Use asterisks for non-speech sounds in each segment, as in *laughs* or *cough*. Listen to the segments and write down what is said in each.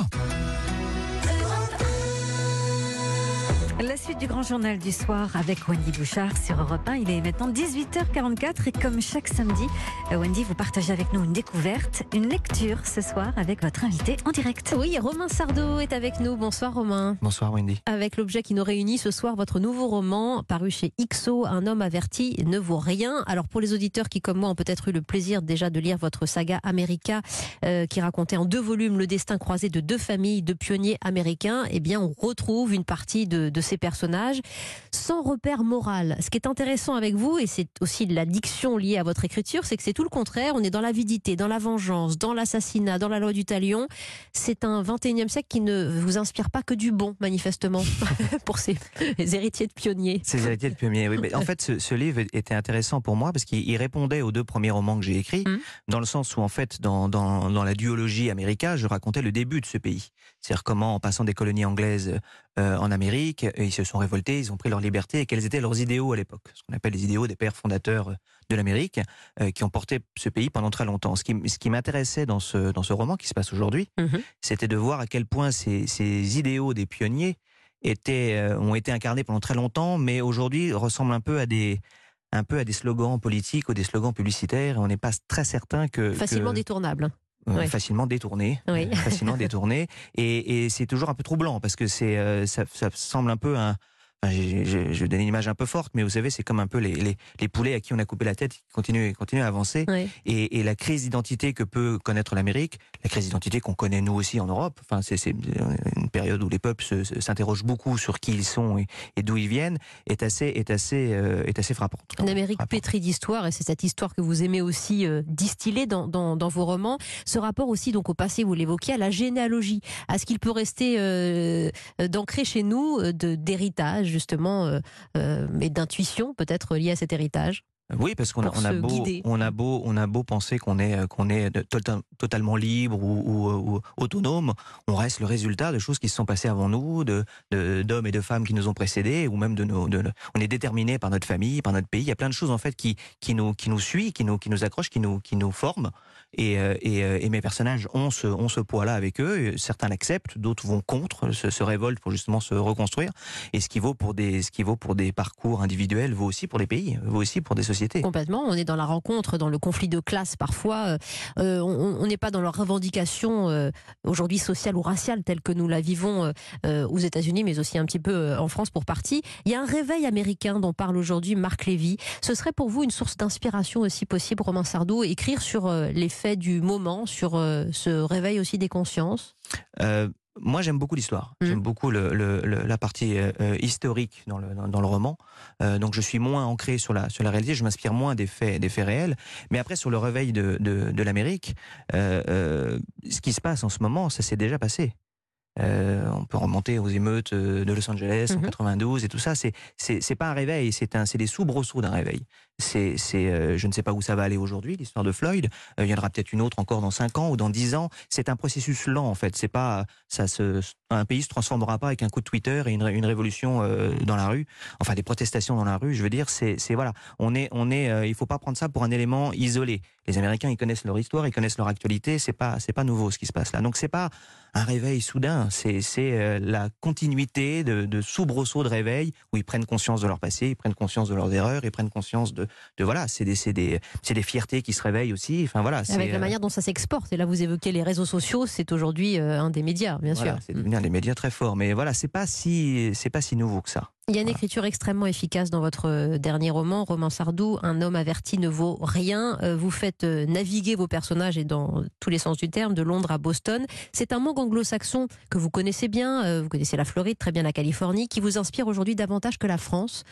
là. La suite du grand journal du soir avec Wendy Bouchard sur Europe 1. Il est maintenant 18h44 et comme chaque samedi, euh, Wendy, vous partagez avec nous une découverte, une lecture ce soir avec votre invité en direct. Oui, Romain Sardo est avec nous. Bonsoir Romain. Bonsoir Wendy. Avec l'objet qui nous réunit ce soir, votre nouveau roman paru chez XO, Un homme averti ne vaut rien. Alors pour les auditeurs qui comme moi ont peut-être eu le plaisir déjà de lire votre saga America euh, qui racontait en deux volumes le destin croisé de deux familles de pionniers américains, eh bien on retrouve une partie de, de ces personnages sans repère moral. Ce qui est intéressant avec vous, et c'est aussi la diction liée à votre écriture, c'est que c'est tout le contraire. On est dans l'avidité, dans la vengeance, dans l'assassinat, dans la loi du talion. C'est un 21e siècle qui ne vous inspire pas que du bon, manifestement, *laughs* *laughs* pour ces *laughs* héritiers de pionniers. Ces héritiers de pionniers, oui. Mais en fait, ce, ce, livre était intéressant pour moi parce qu'il répondait aux deux premiers romans que j'ai écrits, mmh. dans le sens où, en fait, dans, dans, dans la duologie américaine, je racontais le début de ce pays. C'est-à-dire comment, en passant des colonies anglaises euh, en Amérique, ils se sont révoltés, ils ont pris leur liberté et quels étaient leurs idéaux à l'époque, ce qu'on appelle les idéaux des pères fondateurs de l'Amérique, euh, qui ont porté ce pays pendant très longtemps. Ce qui, ce qui m'intéressait dans ce, dans ce roman qui se passe aujourd'hui, mmh. c'était de voir à quel point ces, ces idéaux des pionniers étaient, euh, ont été incarnés pendant très longtemps, mais aujourd'hui ressemblent un peu à des, un peu à des slogans politiques ou des slogans publicitaires. Et on n'est pas très certain que facilement que... détournable. Oui. facilement détourné, oui. euh, facilement *laughs* détourné, et, et c'est toujours un peu troublant parce que c'est euh, ça, ça, semble un peu un, je, je, je, donne une image un peu forte, mais vous savez, c'est comme un peu les, les, les, poulets à qui on a coupé la tête, qui continuent, continuent à avancer. Oui. Et, et, la crise d'identité que peut connaître l'Amérique, la crise d'identité qu'on connaît nous aussi en Europe, enfin, c'est une période où les peuples s'interrogent beaucoup sur qui ils sont et, et d'où ils viennent, est assez, est assez, euh, est assez frappante. Une Amérique frappante. pétrie d'histoire, et c'est cette histoire que vous aimez aussi euh, distiller dans, dans, dans, vos romans. Ce rapport aussi donc au passé, vous l'évoquiez, à la généalogie, à ce qu'il peut rester euh, d'ancré chez nous euh, d'héritage justement, euh, euh, mais d'intuition peut-être liée à cet héritage? Oui, parce qu'on a, on a, beau, on a beau, on a beau penser qu'on est, qu'on est tota-, totalement libre ou, ou, ou, autonome, on reste le résultat de choses qui se sont passées avant nous, de, de, d'hommes et de femmes qui nous ont précédés, ou même de nos, de, on est déterminé par notre famille, par notre pays. Il y a plein de choses en fait qui, qui nous, qui nous suivent, qui nous, qui nous accrochent, qui nous, qui nous forment. Et, et, et, mes personnages ont ce, ont ce poids-là avec eux. Certains l'acceptent, d'autres vont contre, se, se, révoltent pour justement se reconstruire. Et ce qui vaut pour des, ce qui vaut pour des parcours individuels vaut aussi pour des pays, vaut aussi pour des sociétés. Complètement. On est dans la rencontre, dans le conflit de classe parfois. Euh, on n'est pas dans leur revendication euh, aujourd'hui sociale ou raciale telle que nous la vivons euh, aux États-Unis, mais aussi un petit peu en France pour partie. Il y a un réveil américain dont parle aujourd'hui Marc Lévy. Ce serait pour vous une source d'inspiration aussi possible, Romain Sardou, écrire sur les faits du moment, sur ce réveil aussi des consciences? Euh, moi, j'aime beaucoup l'histoire. Mmh. J'aime beaucoup le, le, le, la partie euh, historique dans le, dans, dans le roman. Euh, donc, je suis moins ancré sur la, sur la réalité. Je m'inspire moins des faits, des faits réels. Mais après, sur le réveil de, de, de l'Amérique, euh, ce qui se passe en ce moment, ça s'est déjà passé. Euh, on peut remonter aux émeutes de Los Angeles en 92 et tout ça. C'est c'est pas un réveil, c'est un c'est des soubresauts d'un réveil. C'est c'est euh, je ne sais pas où ça va aller aujourd'hui l'histoire de Floyd. Euh, il y en aura peut-être une autre encore dans 5 ans ou dans 10 ans. C'est un processus lent en fait. C'est pas ça se un pays se transformera pas avec un coup de Twitter et une, une révolution euh, dans la rue. Enfin des protestations dans la rue. Je veux dire c'est c'est voilà on est on est euh, il faut pas prendre ça pour un élément isolé. Les Américains ils connaissent leur histoire, ils connaissent leur actualité. C'est pas c'est pas nouveau ce qui se passe là. Donc c'est pas un réveil soudain. C'est euh, la continuité de, de soubresauts de réveil où ils prennent conscience de leur passé, ils prennent conscience de leurs erreurs, ils prennent conscience de, de voilà, c'est des, des, des fiertés qui se réveillent aussi. Enfin voilà. Avec la euh... manière dont ça s'exporte. Et là, vous évoquez les réseaux sociaux, c'est aujourd'hui euh, un des médias, bien voilà, sûr. C'est devenu un des médias très forts. Mais voilà, c'est pas si c'est pas si nouveau que ça. Il y a une écriture extrêmement efficace dans votre euh, dernier roman, Roman Sardou, Un homme averti ne vaut rien. Euh, vous faites naviguer vos personnages, et dans tous les sens du terme, de Londres à Boston. C'est un monde anglo-saxon que vous connaissez bien, vous connaissez la Floride, très bien la Californie, qui vous inspire aujourd'hui davantage que la France.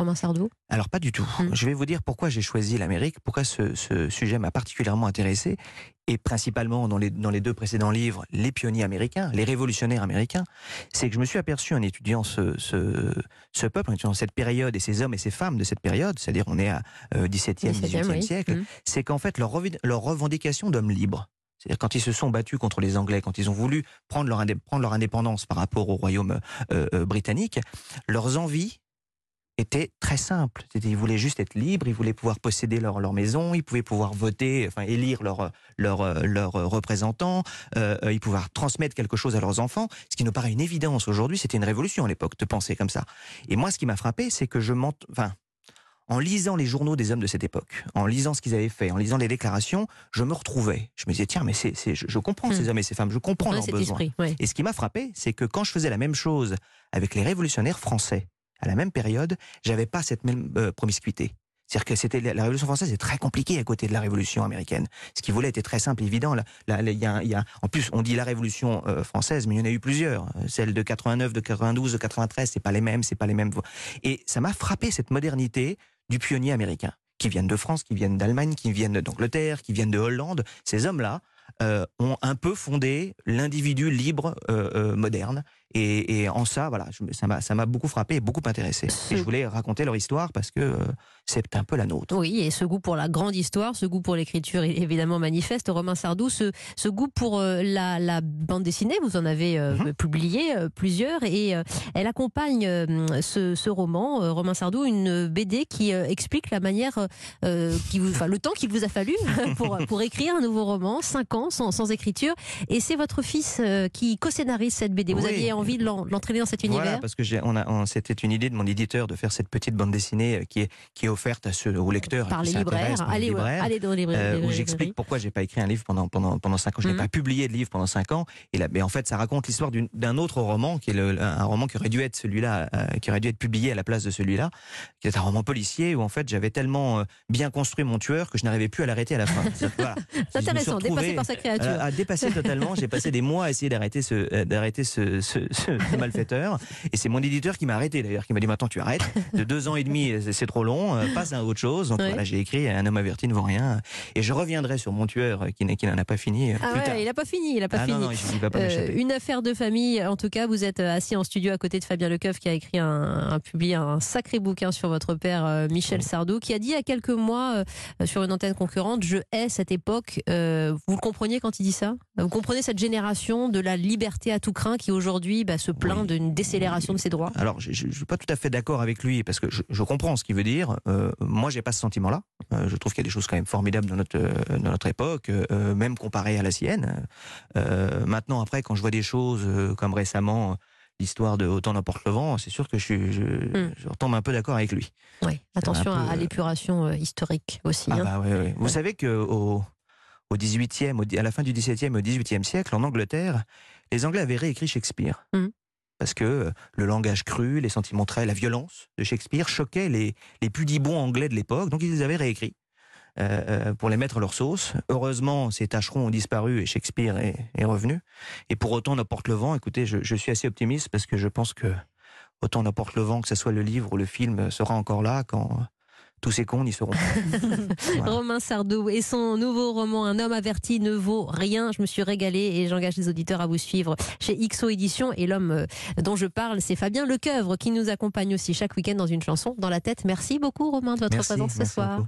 Romain Sardou Alors pas du tout. Mmh. Je vais vous dire pourquoi j'ai choisi l'Amérique, pourquoi ce, ce sujet m'a particulièrement intéressé, et principalement dans les, dans les deux précédents livres, les pionniers américains, les révolutionnaires américains, c'est que je me suis aperçu en étudiant ce, ce, ce, peuple, en étudiant cette période et ces hommes et ces femmes de cette période, c'est-à-dire on est à euh, 17e, 18e oui. siècle, mmh. c'est qu'en fait leur, leur revendication d'hommes libres, c'est-à-dire quand ils se sont battus contre les Anglais, quand ils ont voulu prendre leur, prendre leur indépendance par rapport au royaume euh, euh, britannique, leurs envies était très simple. Ils voulaient juste être libres, ils voulaient pouvoir posséder leur, leur maison, ils pouvaient pouvoir voter, enfin élire leurs leur, leur représentants, euh, ils pouvaient transmettre quelque chose à leurs enfants, ce qui nous paraît une évidence aujourd'hui. C'était une révolution à l'époque de penser comme ça. Et moi, ce qui m'a frappé, c'est que je m'en... Enfin, en lisant les journaux des hommes de cette époque, en lisant ce qu'ils avaient fait, en lisant les déclarations, je me retrouvais. Je me disais, tiens, mais c'est, je, comprends ces hmm. hommes et ces femmes, je comprends leurs besoins. Et ce qui m'a frappé, c'est que quand je faisais la même chose avec les révolutionnaires français, à la même période, j'avais pas cette même euh, promiscuité. C'est-à-dire que c'était la Révolution française est très compliquée à côté de la Révolution américaine. Ce qui voulait était très simple, évident. il y a, en plus, on dit la Révolution euh, française, mais il y en a eu plusieurs. Celle de 89, de 92, de 93, c'est pas les mêmes, c'est pas les mêmes. Et ça m'a frappé cette modernité du pionnier américain, qui viennent de France, qui viennent d'Allemagne, qui viennent d'Angleterre, qui viennent de Hollande. Ces hommes-là euh, ont un peu fondé l'individu libre moderne et, en ça, voilà, ça m'a beaucoup frappé et beaucoup intéressé. Et je voulais raconter leur histoire parce que euh, c'est un peu la nôtre. Oui, et ce goût pour la grande histoire, ce goût pour l'écriture évidemment manifeste. Romain Sardou, ce, ce goût pour euh, la, bande dessinée, vous en avez euh, mhm. publié plusieurs et elle accompagne ce, roman, Romain Sardou, une BD qui explique la manière, qui vous, enfin, le temps qu'il vous a fallu *laughs* pour, pour écrire un nouveau roman, cinq ans sans, sans écriture. Et c'est votre fils qui co-scénarise cette BD. Vous aviez envie de l'entraîner dans cet univers Voilà, parce que on a, c'était une idée de mon éditeur de faire cette petite bande dessinée euh, qui est, qui est offerte à ceux, aux lecteurs. Par les libraires. Allez, libraires, allez dans les libraires. Euh, où j'explique pourquoi j'ai pas écrit un livre pendant, pendant, pendant 5 ans. Je n'ai mhm. pas publié de livre pendant 5 ans. Et là, mais en fait, ça raconte l'histoire d'un autre roman, qui est le, un roman qui aurait dû être celui-là, euh, qui aurait dû être publié à la place de celui-là, qui est un roman policier où en fait j'avais tellement bien construit mon tueur que je n'arrivais plus à l'arrêter à la fin. C'est *laughs* intéressant, dépassé par sa créature. à dépasser totalement. J'ai passé des mois à essayer d'arrêter ce, d'arrêter ce, ce, ce malfaiteur. Et c'est mon éditeur qui m'a arrêté d'ailleurs, qui m'a dit maintenant tu arrêtes. De deux ans et demi, c'est trop long. Euh, passe à autre chose. Donc voilà, j'ai écrit Un homme averti ne vaut rien. Et je reviendrai sur mon tueur qui, qui n'en a pas fini. Euh, ah ouais, il n'a pas fini, il n'a pas ah fini. euh, une affaire de famille. En tout cas, vous êtes assis en studio à côté de Fabien Lecoeuf qui a écrit un, un publié un sacré bouquin sur votre père Michel Sardou, qui a dit il y a quelques mois sur une antenne concurrente, je hais cette époque. vous le compreniez quand il dit ça? Vous comprenez cette génération de la liberté à tout craint qui aujourd'hui bah, se plaint d'une décélération de ses droits Alors, je ne suis pas tout à fait d'accord avec lui, parce que je, comprends ce qu'il veut dire. Euh, moi, j'ai pas ce sentiment-là. Euh, je trouve qu'il y a des choses quand même formidables dans notre, euh, dans notre époque, euh, même comparé à la sienne. maintenant, après, quand je vois des choses comme récemment l'histoire de Autant n'importe le vent, c'est sûr que je, je, hmm. je, retombe un peu d'accord avec lui. Oui, attention à, l'épuration historique aussi. Ah hein. bah, oui, oui. Vous savez qu'au au 18e, à la fin du 17e au 18e siècle, en Angleterre, les Anglais avaient réécrit Shakespeare. Hmm parce que euh, le langage cru, les sentiments très, la violence de Shakespeare choquait les, les pudibons anglais de l'époque, donc ils les avaient réécrits. Euh, euh, pour les mettre à leur sauce. Heureusement, ces tâcherons ont disparu et Shakespeare est, est revenu. Et pour autant, n'importe le vent, écoutez, je, je, suis assez optimiste parce que je pense que autant n'importe le vent, que ce soit le livre ou le film, sera encore là quand tous ces cons n'y seront pas. *laughs* Romain Sardou et son nouveau roman Un homme averti ne vaut rien. Je me suis régalée et j'engage les auditeurs à vous suivre chez XO Édition. Et l'homme euh, dont je parle, c'est Fabien Lecoeuvre qui nous accompagne aussi chaque week-end dans une chanson dans la tête. Merci beaucoup Romain de votre présence ce soir.